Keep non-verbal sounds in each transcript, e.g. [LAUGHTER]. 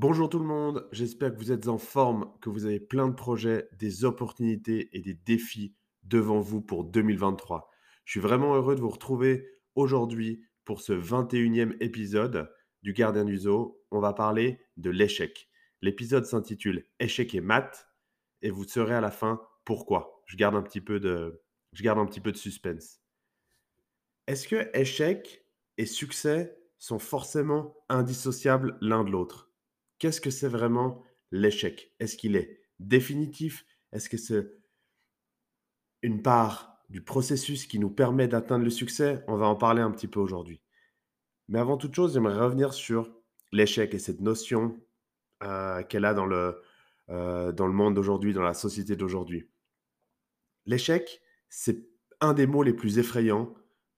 Bonjour tout le monde, j'espère que vous êtes en forme, que vous avez plein de projets, des opportunités et des défis devant vous pour 2023. Je suis vraiment heureux de vous retrouver aujourd'hui pour ce 21e épisode du Gardien du Zoo. On va parler de l'échec. L'épisode s'intitule Échec et maths et vous saurez à la fin pourquoi? Je garde un petit peu de, je garde un petit peu de suspense. Est-ce que échec et succès sont forcément indissociables l'un de l'autre? Qu'est-ce que c'est vraiment l'échec? Est-ce qu'il est définitif? Est-ce que c'est une part du processus qui nous permet d'atteindre le succès? On va en parler un petit peu aujourd'hui. Mais avant toute chose, j'aimerais revenir sur l'échec et cette notion euh, qu'elle a dans le, euh, dans le monde d'aujourd'hui, dans la société d'aujourd'hui. L'échec, c'est un des mots les plus effrayants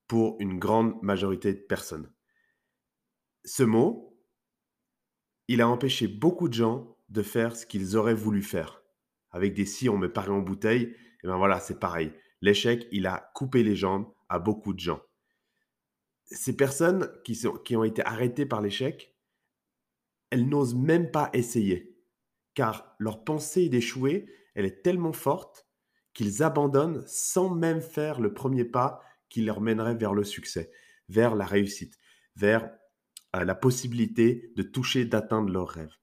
pour une grande majorité de personnes. Ce mot, il a empêché beaucoup de gens de faire ce qu'ils auraient voulu faire. Avec des si on me paraît en bouteille, et eh ben voilà, c'est pareil. L'échec, il a coupé les jambes à beaucoup de gens. Ces personnes qui, sont, qui ont été arrêtées par l'échec, elles n'osent même pas essayer, car leur pensée d'échouer, elle est tellement forte qu'ils abandonnent sans même faire le premier pas qui leur mènerait vers le succès, vers la réussite, vers la possibilité de toucher, d'atteindre leurs rêves.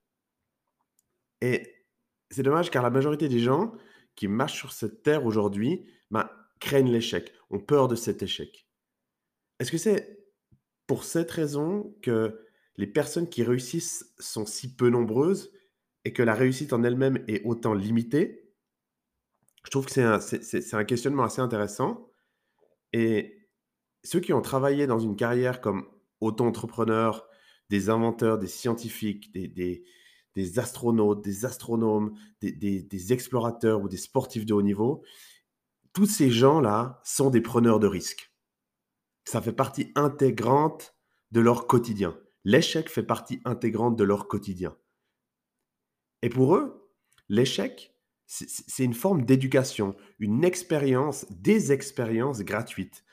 Et c'est dommage car la majorité des gens qui marchent sur cette terre aujourd'hui ben, craignent l'échec, ont peur de cet échec. Est-ce que c'est pour cette raison que les personnes qui réussissent sont si peu nombreuses et que la réussite en elle-même est autant limitée? Je trouve que c'est un, un, questionnement assez intéressant. Et ceux qui ont travaillé dans une carrière comme auto-entrepreneurs, des inventeurs, des scientifiques, des, des, astronautes, des astronomes, des, des, explorateurs ou des sportifs de haut niveau, tous ces gens-là sont des preneurs de risques. Ça fait partie intégrante de leur quotidien. L'échec fait partie intégrante de leur quotidien. Et pour eux, l'échec, c'est une forme d'éducation, une expérience, des expériences gratuites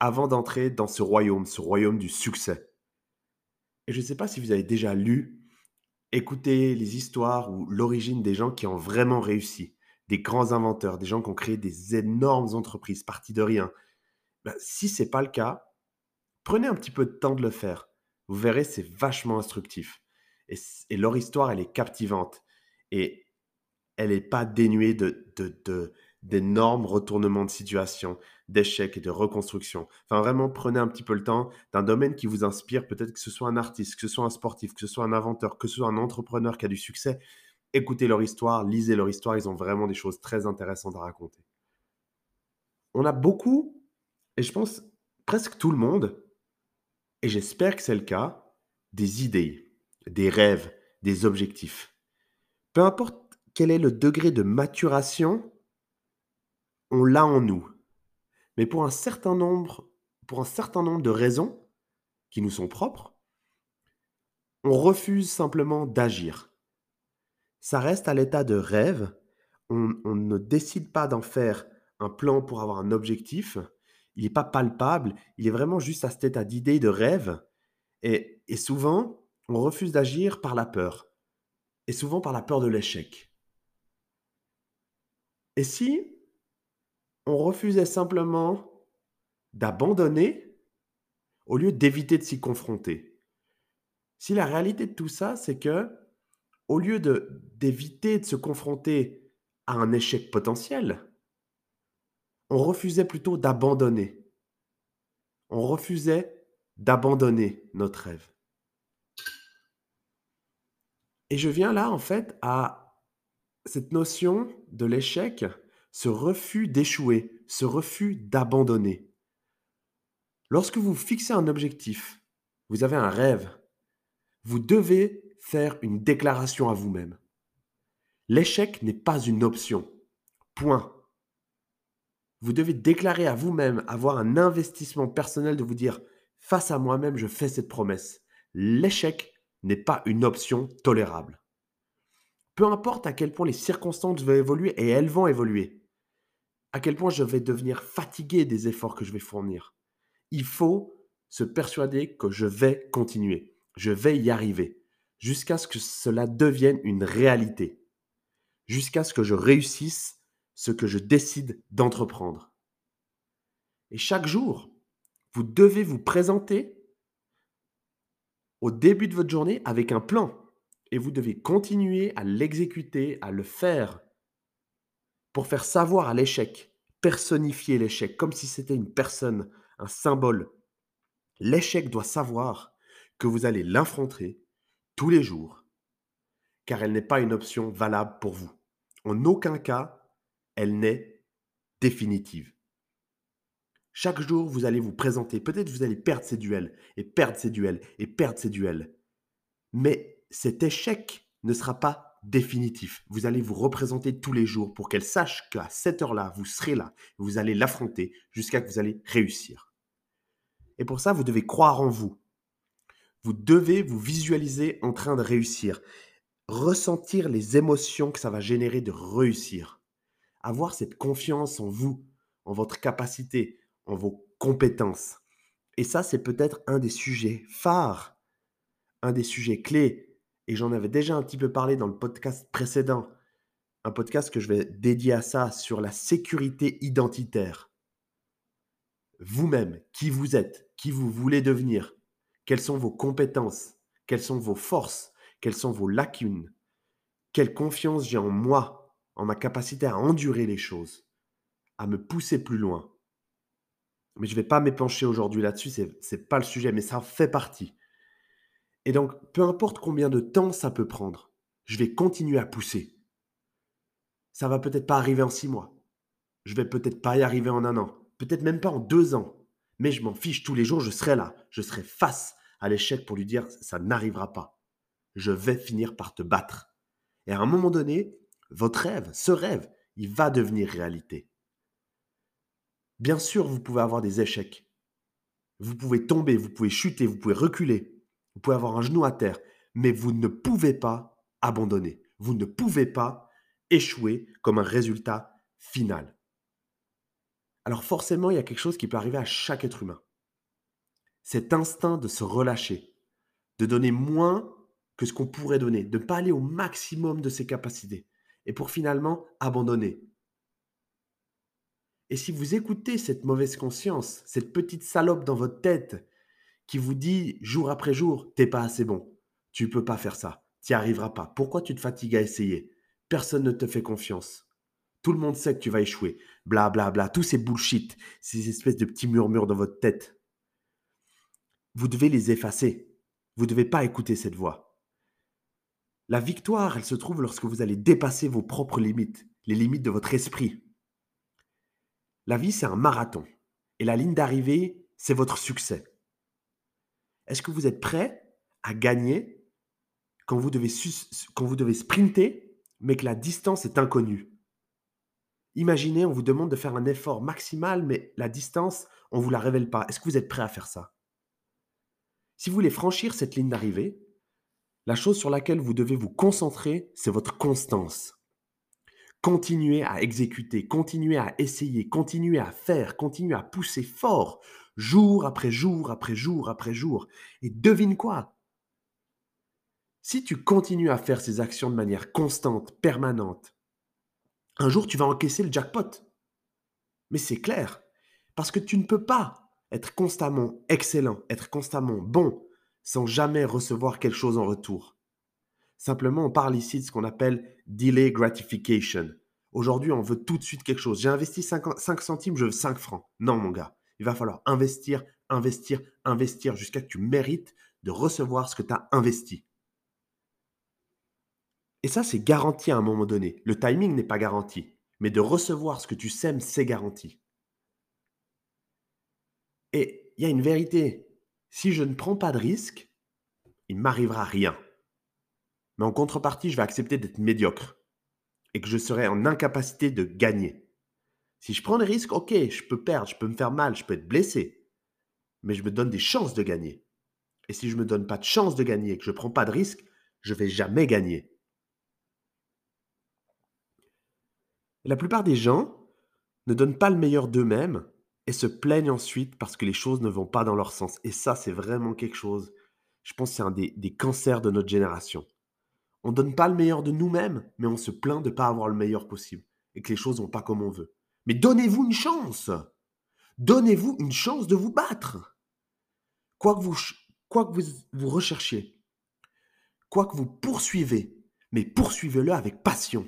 avant d'entrer dans ce royaume, ce royaume du succès. Et je ne sais pas si vous avez déjà lu, écouté les histoires ou l'origine des gens qui ont vraiment réussi, des grands inventeurs, des gens qui ont créé des énormes entreprises partis de rien. Ben, si ce n'est pas le cas, prenez un petit peu de temps de le faire. Vous verrez, c'est vachement instructif. Et, et, leur histoire, elle est captivante. Et elle n'est pas dénuée de, d'énormes retournements de situation, d'échecs et de reconstruction. Enfin, vraiment, prenez un petit peu le temps d'un domaine qui vous inspire, peut-être que ce soit un artiste, que ce soit un sportif, que ce soit un inventeur, que ce soit un entrepreneur qui a du succès. Écoutez leur histoire, lisez leur histoire, ils ont vraiment des choses très intéressantes à raconter. On a beaucoup, et je pense presque tout le monde, et j'espère que c'est le cas, des idées, des rêves, des objectifs. Peu importe quel est le degré de maturation on l'a en nous. Mais pour un certain nombre, pour un certain nombre de raisons qui nous sont propres, on refuse simplement d'agir. Ça reste à l'état de rêve. On, ne décide pas d'en faire un plan pour avoir un objectif. Il n'est pas palpable. Il est vraiment juste à cet état d'idée, de rêve. Et, et souvent, on refuse d'agir par la peur. Et souvent par la peur de l'échec. Et si on refusait simplement d'abandonner au lieu d'éviter de s'y confronter. Si la réalité de tout ça, c'est que au lieu de d'éviter de se confronter à un échec potentiel, on refusait plutôt d'abandonner. On refusait d'abandonner notre rêve. Et je viens là, en fait, à cette notion de l'échec ce refus d'échouer, ce refus d'abandonner. Lorsque vous fixez un objectif, vous avez un rêve, vous devez faire une déclaration à vous-même. L'échec n'est pas une option. Point. Vous devez déclarer à vous-même, avoir un investissement personnel de vous dire, face à moi-même, je fais cette promesse. L'échec n'est pas une option tolérable. Peu importe à quel point les circonstances vont évoluer, et elles vont évoluer, à quel point je vais devenir fatigué des efforts que je vais fournir. Il faut se persuader que je vais continuer, je vais y arriver. jusqu'à ce que cela devienne une réalité, jusqu'à ce que je réussisse ce que je décide d'entreprendre. Et chaque jour, vous devez vous présenter au début de votre journée avec un plan. Et vous devez continuer à l'exécuter, à le faire, pour faire savoir à l'échec, personnifier l'échec, comme si c'était une personne, un symbole. L'échec doit savoir que vous allez l'affronter tous les jours, car elle n'est pas une option valable pour vous. En aucun cas, elle n'est définitive. Chaque jour, vous allez vous présenter. Peut-être vous allez perdre ces duels, et perdre ces duels, et perdre ces duels. Mais cet échec ne sera pas définitif. Vous allez vous représenter tous les jours pour qu'elle sache qu'à cette heure-là, vous serez là. Vous allez l'affronter jusqu'à que vous allez réussir. Et pour ça, vous devez croire en vous. Vous devez vous visualiser en train de réussir. Ressentir les émotions que ça va générer de réussir. Avoir cette confiance en vous, en votre capacité, en vos compétences. Et ça, c'est peut-être un des sujets phares, un des sujets clés. Et j'en avais déjà un petit peu parlé dans le podcast précédent. Un podcast que je vais dédier à ça sur la sécurité identitaire. Vous-même, qui vous êtes, qui vous voulez devenir, quelles sont vos compétences, quelles sont vos forces, quelles sont vos lacunes, quelle confiance j'ai en moi, en ma capacité à endurer les choses, à me pousser plus loin. Mais je ne vais pas m'épancher aujourd'hui là-dessus, ce n'est pas le sujet, mais ça fait partie. Et donc, peu importe combien de temps ça peut prendre, je vais continuer à pousser. Ça va peut-être pas arriver en six mois. Je vais peut-être pas y arriver en un an. Peut-être même pas en deux ans. Mais je m'en fiche tous les jours, je serai là. Je serai face à l'échec pour lui dire ça n'arrivera pas. Je vais finir par te battre. Et à un moment donné, votre rêve, ce rêve, il va devenir réalité. Bien sûr, vous pouvez avoir des échecs. Vous pouvez tomber, vous pouvez chuter, vous pouvez reculer, vous pouvez avoir un genou à terre, mais vous ne pouvez pas abandonner. Vous ne pouvez pas échouer comme un résultat final. Alors forcément, il y a quelque chose qui peut arriver à chaque être humain. Cet instinct de se relâcher, de donner moins que ce qu'on pourrait donner, de ne pas aller au maximum de ses capacités, et pour finalement abandonner, et si vous écoutez cette mauvaise conscience, cette petite salope dans votre tête qui vous dit jour après jour, t'es pas assez bon, tu peux pas faire ça, tu n'y arriveras pas. Pourquoi tu te fatigues à essayer? Personne ne te fait confiance. Tout le monde sait que tu vas échouer. Bla bla bla, tous ces bullshit, ces espèces de petits murmures dans votre tête. Vous devez les effacer. Vous ne devez pas écouter cette voix. La victoire, elle se trouve lorsque vous allez dépasser vos propres limites, les limites de votre esprit. La vie, c'est un marathon. Et la ligne d'arrivée, c'est votre succès. Est-ce que vous êtes prêt à gagner quand vous, devez sprinter, mais que la distance est inconnue? Imaginez, on vous demande de faire un effort maximal, mais la distance, on ne vous la révèle pas. Est-ce que vous êtes prêt à faire ça? Si vous voulez franchir cette ligne d'arrivée, la chose sur laquelle vous devez vous concentrer, c'est votre constance. Continuez à exécuter, continuez à essayer, continuez à faire, continuez à pousser fort, jour après jour, après jour, après jour. Et devine quoi? Si tu continues à faire ces actions de manière constante, permanente, un jour tu vas encaisser le jackpot. Mais c'est clair, parce que tu ne peux pas être constamment excellent, être constamment bon, sans jamais recevoir quelque chose en retour. Simplement, on parle ici de ce qu'on appelle delay gratification. Aujourd'hui, on veut tout de suite quelque chose. J'ai investi 5, 5 centimes, je veux 5 francs. Non, mon gars. Il va falloir investir, investir, investir jusqu'à ce que tu mérites de recevoir ce que tu as investi. Et ça, c'est garanti à un moment donné. Le timing n'est pas garanti. Mais de recevoir ce que tu sèmes, c'est garanti. Et il y a une vérité. Si je ne prends pas de risque, il ne m'arrivera rien. Mais en contrepartie, je vais accepter d'être médiocre et que je serai en incapacité de gagner. Si je prends des risques, ok, je peux perdre, je peux me faire mal, je peux être blessé, mais je me donne des chances de gagner. Et si je ne me donne pas de chance de gagner que je ne prends pas de risque, je ne vais jamais gagner. la plupart des gens ne donnent pas le meilleur d'eux-mêmes et se plaignent ensuite parce que les choses ne vont pas dans leur sens. Et ça, c'est vraiment quelque chose je pense c'est un des, des cancers de notre génération. On ne donne pas le meilleur de nous-mêmes, mais on se plaint de ne pas avoir le meilleur possible et que les choses vont pas comme on veut. Mais donnez-vous une chance. Donnez-vous une chance de vous battre. Quoi que vous, recherchiez, quoi que vous poursuivez, mais poursuivez-le avec passion.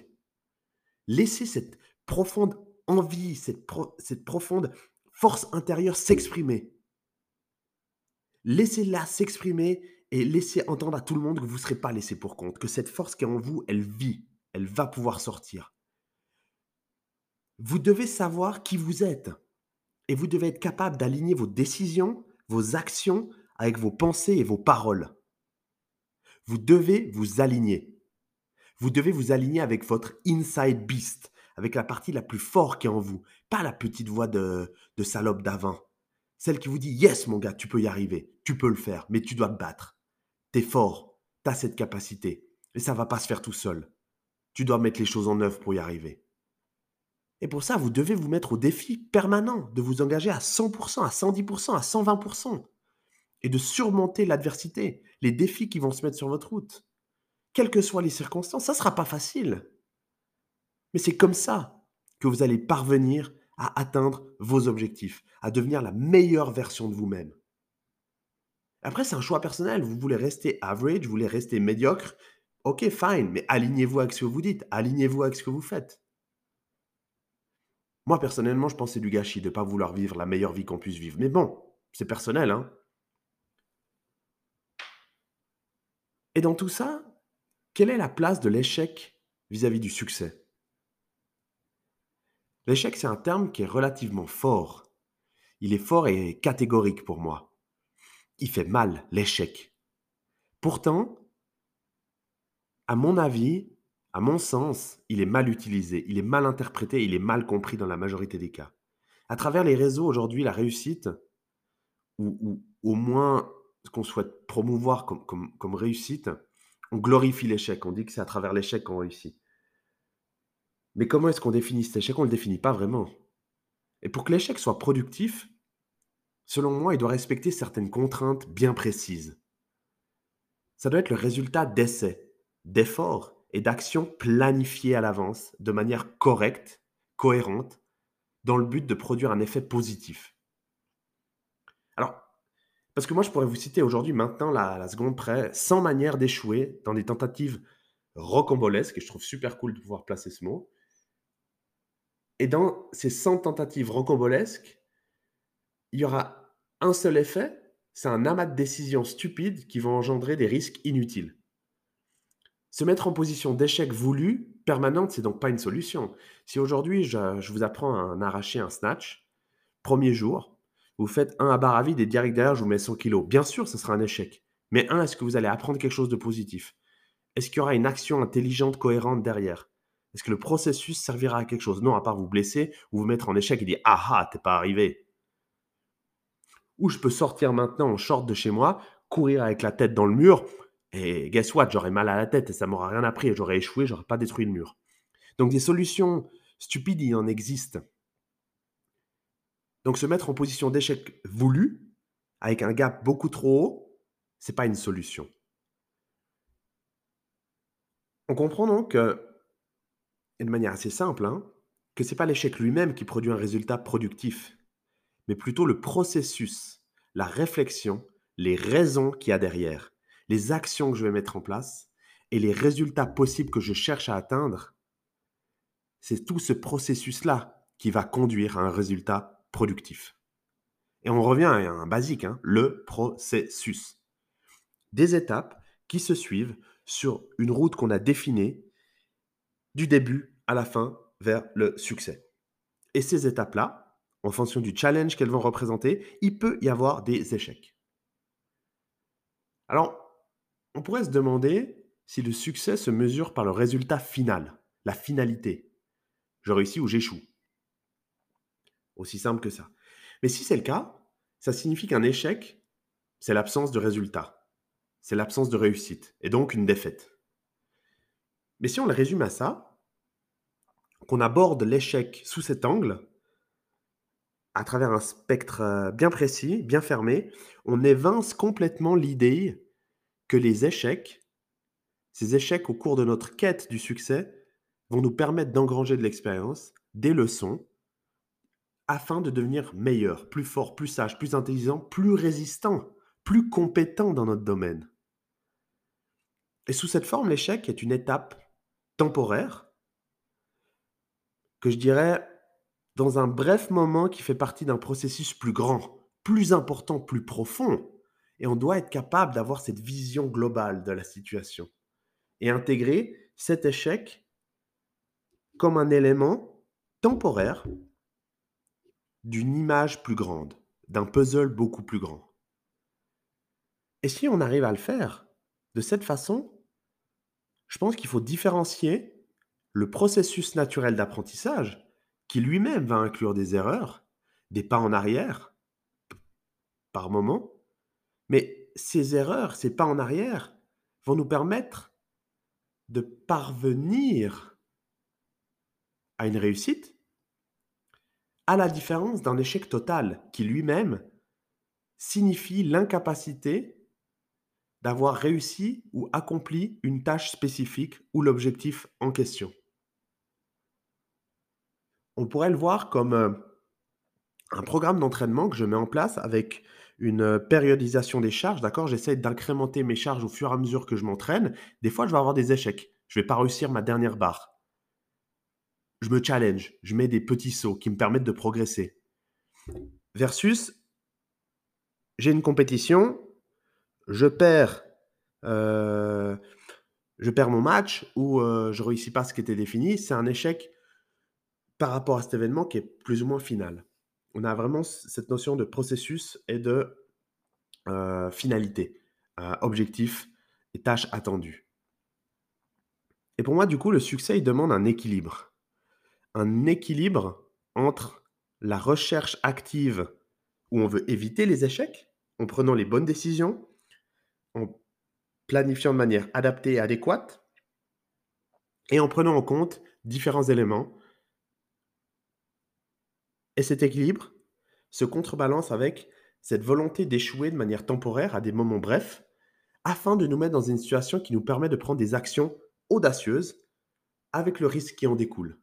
Laissez cette profonde envie, cette, cette profonde force intérieure s'exprimer. Laissez-la s'exprimer et laissez entendre à tout le monde que vous ne serez pas laissé pour compte, que cette force qui est en vous, elle vit, elle va pouvoir sortir. Vous devez savoir qui vous êtes et vous devez être capable d'aligner vos décisions, vos actions avec vos pensées et vos paroles. Vous devez vous aligner. Vous devez vous aligner avec votre inside beast, avec la partie la plus forte qui est en vous, pas la petite voix de, de salope d'avant. Celle qui vous dit Yes, mon gars, tu peux y arriver, tu peux le faire, mais tu dois te battre. T'es fort, t'as cette capacité, et ça va pas se faire tout seul. Tu dois mettre les choses en œuvre pour y arriver. Et pour ça, vous devez vous mettre au défi permanent de vous engager à 100%, à 110%, à 120%, et de surmonter l'adversité, les défis qui vont se mettre sur votre route. Quelles que soient les circonstances, ça ne sera pas facile. Mais c'est comme ça que vous allez parvenir à atteindre vos objectifs, à devenir la meilleure version de vous-même. Après, c'est un choix personnel. Vous voulez rester average, vous voulez rester médiocre. Ok, fine, mais alignez-vous avec ce que vous dites, alignez-vous avec ce que vous faites. Moi, personnellement, je c'est du gâchis de ne pas vouloir vivre la meilleure vie qu'on puisse vivre. Mais bon, c'est personnel, hein. Et dans tout ça, quelle est la place de l'échec vis-à-vis du succès? L'échec, c'est un terme qui est relativement fort. Il est fort et catégorique pour moi. Il fait mal, l'échec. Pourtant, à mon avis, à mon sens, il est mal utilisé, il est mal interprété, il est mal compris dans la majorité des cas. À travers les réseaux aujourd'hui, la réussite, ou, au moins ce qu'on souhaite promouvoir comme, comme réussite, on glorifie l'échec, on dit que c'est à travers l'échec qu'on réussit. Mais comment est-ce qu'on définit cet échec? On ne le définit pas vraiment. Et pour que l'échec soit productif, selon moi, il doit respecter certaines contraintes bien précises. Ça doit être le résultat d'essais, d'efforts et d'actions planifiées à l'avance de manière correcte, cohérente, dans le but de produire un effet positif. Alors, parce que moi, je pourrais vous citer aujourd'hui, maintenant, la, seconde près, 100 manières d'échouer dans des tentatives rocambolesques, et je trouve super cool de pouvoir placer ce mot. Et dans ces 100 tentatives rocambolesques, il y aura un seul effet, c'est un amas de décisions stupides qui vont engendrer des risques inutiles. Se mettre en position d'échec voulu, permanente, c'est donc pas une solution. Si aujourd'hui je, vous apprends à en arracher un snatch, premier jour, vous faites un à barre à vide et direct derrière je vous mets 100 kilos. Bien sûr, ce sera un échec. Mais un, est-ce que vous allez apprendre quelque chose de positif? Est-ce qu'il y aura une action intelligente, cohérente derrière? Est-ce que le processus servira à quelque chose? Non, à part vous blesser ou vous mettre en échec et dire Ah ah, t'es pas arrivé. Ou je peux sortir maintenant en short de chez moi, courir avec la tête dans le mur, et guess what, j'aurais mal à la tête et ça m'aura rien appris j'aurais échoué, j'aurais pas détruit le mur. Donc des solutions stupides, il en existe. Donc se mettre en position d'échec voulu, avec un gap beaucoup trop haut, c'est pas une solution. On comprend donc, et de manière assez simple, hein, que c'est pas l'échec lui-même qui produit un résultat productif, mais plutôt le processus, la réflexion, les raisons qu'il y a derrière les actions que je vais mettre en place et les résultats possibles que je cherche à atteindre, c'est tout ce processus-là qui va conduire à un résultat productif. Et on revient à un basique, hein, le processus. Des étapes qui se suivent sur une route qu'on a définie du début à la fin vers le succès. Et ces étapes-là, en fonction du challenge qu'elles vont représenter, il peut y avoir des échecs. Alors, on pourrait se demander si le succès se mesure par le résultat final, la finalité. Je réussis ou j'échoue. Aussi simple que ça. Mais si c'est le cas, ça signifie qu'un échec, c'est l'absence de résultat. C'est l'absence de réussite, et donc une défaite. Mais si on le résume à ça, qu'on aborde l'échec sous cet angle, à travers un spectre euh, bien précis, bien fermé, on évince complètement l'idée que les échecs, ces échecs au cours de notre quête du succès, vont nous permettre d'engranger de l'expérience, des leçons, afin de devenir meilleur, plus fort, plus sage, plus intelligent, plus résistant, plus compétent dans notre domaine. Et sous cette forme, l'échec est une étape temporaire que je dirais dans un bref moment qui fait partie d'un processus plus grand, plus important, plus profond. Et on doit être capable d'avoir cette vision globale de la situation et intégrer cet échec comme un élément temporaire d'une image plus grande, d'un puzzle beaucoup plus grand. Et si on arrive à le faire de cette façon, je pense qu'il faut différencier le processus naturel d'apprentissage, qui lui-même va inclure des erreurs, des pas en arrière, par moment, mais ces erreurs, ces pas en arrière, vont nous permettre de parvenir à une réussite, à la différence d'un échec total qui lui-même signifie l'incapacité d'avoir réussi ou accompli une tâche spécifique ou l'objectif en question. On pourrait le voir comme euh, un programme d'entraînement que je mets en place avec une euh, périodisation des charges, d'accord? J'essaie d'incrémenter mes charges au fur et à mesure que je m'entraîne. Des fois, je vais avoir des échecs. Je ne vais pas réussir ma dernière barre. Je me challenge, je mets des petits sauts qui me permettent de progresser. Versus, j'ai une compétition, je perds, euh, je perds mon match ou euh, je réussis pas ce qui était défini, c'est un échec par rapport à cet événement qui est plus ou moins final. On a vraiment cette notion de processus et de euh, finalité, objectif et tâche attendue. Et pour moi, du coup, le succès, demande un équilibre. Un équilibre entre la recherche active où on veut éviter les échecs en prenant les bonnes décisions en planifiant de manière adaptée et adéquate et en prenant en compte différents éléments. Et cet équilibre se contrebalance avec cette volonté d'échouer de manière temporaire à des moments brefs afin de nous mettre dans une situation qui nous permet de prendre des actions audacieuses avec le risque qui en découle.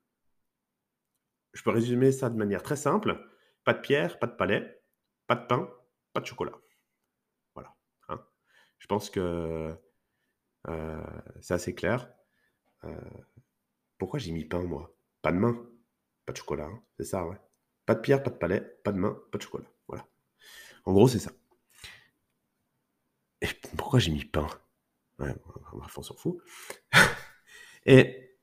Je peux résumer ça de manière très simple. Pas de pierre, pas de palais, pas de pain, pas de chocolat. Je pense que euh, c'est assez clair. Euh, pourquoi j'ai mis pain, moi? Pas de main, pas de chocolat. Hein, c'est ça, ouais. Pas de pierre, pas de palais, pas de main, pas de chocolat. Voilà. En gros, c'est ça. Et pourquoi j'ai mis pain? Ouais, on s'en fout. [LAUGHS] Et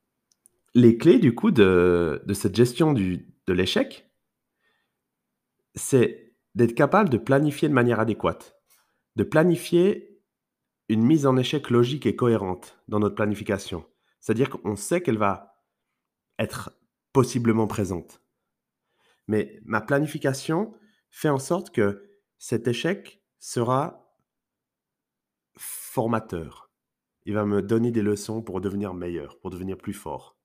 les clés, du coup, de, cette gestion de l'échec, c'est d'être capable de planifier de manière adéquate, de planifier une mise en échec logique et cohérente dans notre planification. C'est-à-dire qu'on sait qu'elle va être possiblement présente. Mais ma planification fait en sorte que cet échec sera formateur. Il va me donner des leçons pour devenir meilleur, pour devenir plus fort.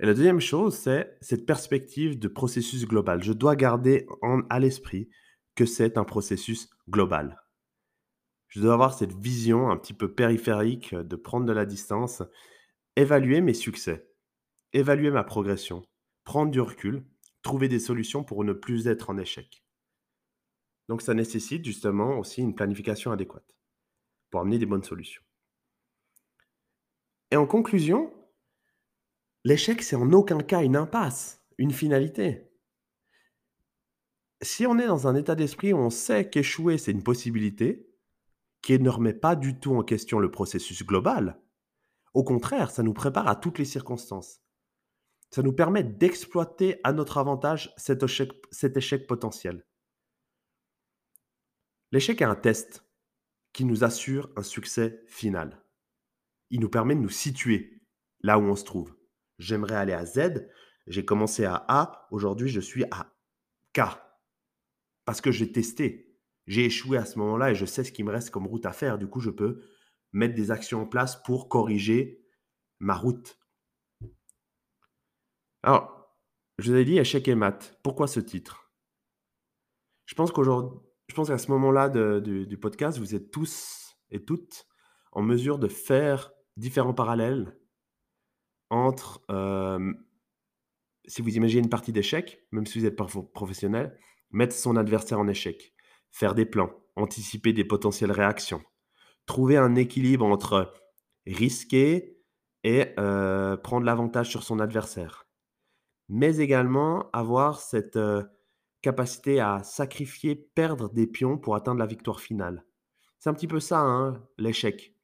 Et la deuxième chose, c'est cette perspective de processus global. Je dois garder en, à l'esprit que c'est un processus global. Je dois avoir cette vision un petit peu périphérique de prendre de la distance, évaluer mes succès, évaluer ma progression, prendre du recul, trouver des solutions pour ne plus être en échec. Donc ça nécessite justement aussi une planification adéquate pour amener des bonnes solutions. Et en conclusion, l'échec, c'est en aucun cas une impasse, une finalité. Si on est dans un état d'esprit où on sait qu'échouer, c'est une possibilité, qui ne remet pas du tout en question le processus global. Au contraire, ça nous prépare à toutes les circonstances. Ça nous permet d'exploiter à notre avantage cet échec, potentiel. L'échec est un test qui nous assure un succès final. Il nous permet de nous situer là où on se trouve. J'aimerais aller à Z, j'ai commencé à A, aujourd'hui je suis à K. Parce que j'ai testé, j'ai échoué à ce moment-là et je sais ce qu'il me reste comme route à faire. Du coup, je peux mettre des actions en place pour corriger ma route. Alors, je vous ai dit échec et maths. Pourquoi ce titre? Je pense qu'aujourd'hui, je pense qu'à ce moment-là du, podcast, vous êtes tous et toutes en mesure de faire différents parallèles entre, si vous imaginez une partie d'échecs, même si vous êtes professionnel, mettre son adversaire en échec, faire des plans, anticiper des potentielles réactions, trouver un équilibre entre risquer et prendre l'avantage sur son adversaire, mais également avoir cette capacité à sacrifier, perdre des pions pour atteindre la victoire finale. C'est un petit peu ça, hein, l'échec,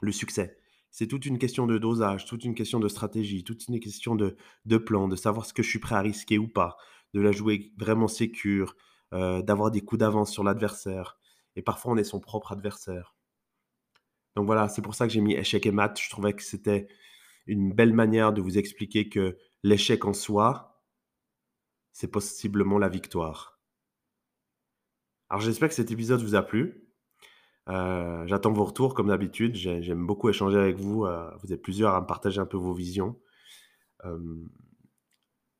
le succès. C'est toute une question de dosage, toute une question de stratégie, toute une question de, de plan, de savoir ce que je suis prêt à risquer ou pas, de la jouer vraiment sécure, d'avoir des coups d'avance sur l'adversaire. Et parfois, on est son propre adversaire. Donc voilà, c'est pour ça que j'ai mis échec et mat. Je trouvais que c'était une belle manière de vous expliquer que l'échec en soi, c'est possiblement la victoire. Alors j'espère que cet épisode vous a plu. Euh, j'attends vos retours comme d'habitude. J'aime beaucoup échanger avec vous. Euh, vous êtes plusieurs à me partager un peu vos visions. Euh,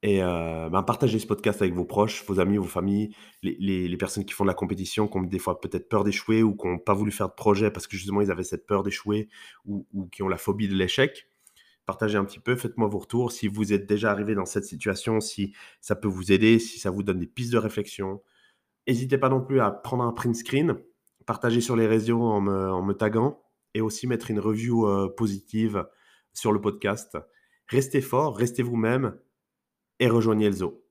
et ben, partagez ce podcast avec vos proches, vos amis, vos familles, les, personnes qui font de la compétition, qui ont des fois peut-être peur d'échouer ou qui n'ont pas voulu faire de projet parce que justement ils avaient cette peur d'échouer ou, ou, qui ont la phobie de l'échec partagez un petit peu, faites-moi vos retours. Si vous êtes déjà arrivé dans cette situation, si ça peut vous aider, si ça vous donne des pistes de réflexion. N'hésitez pas non plus à prendre un print screen, partager sur les réseaux en me, taguant et aussi mettre une review euh, positive sur le podcast. Restez fort, restez vous-même et rejoignez le zoo.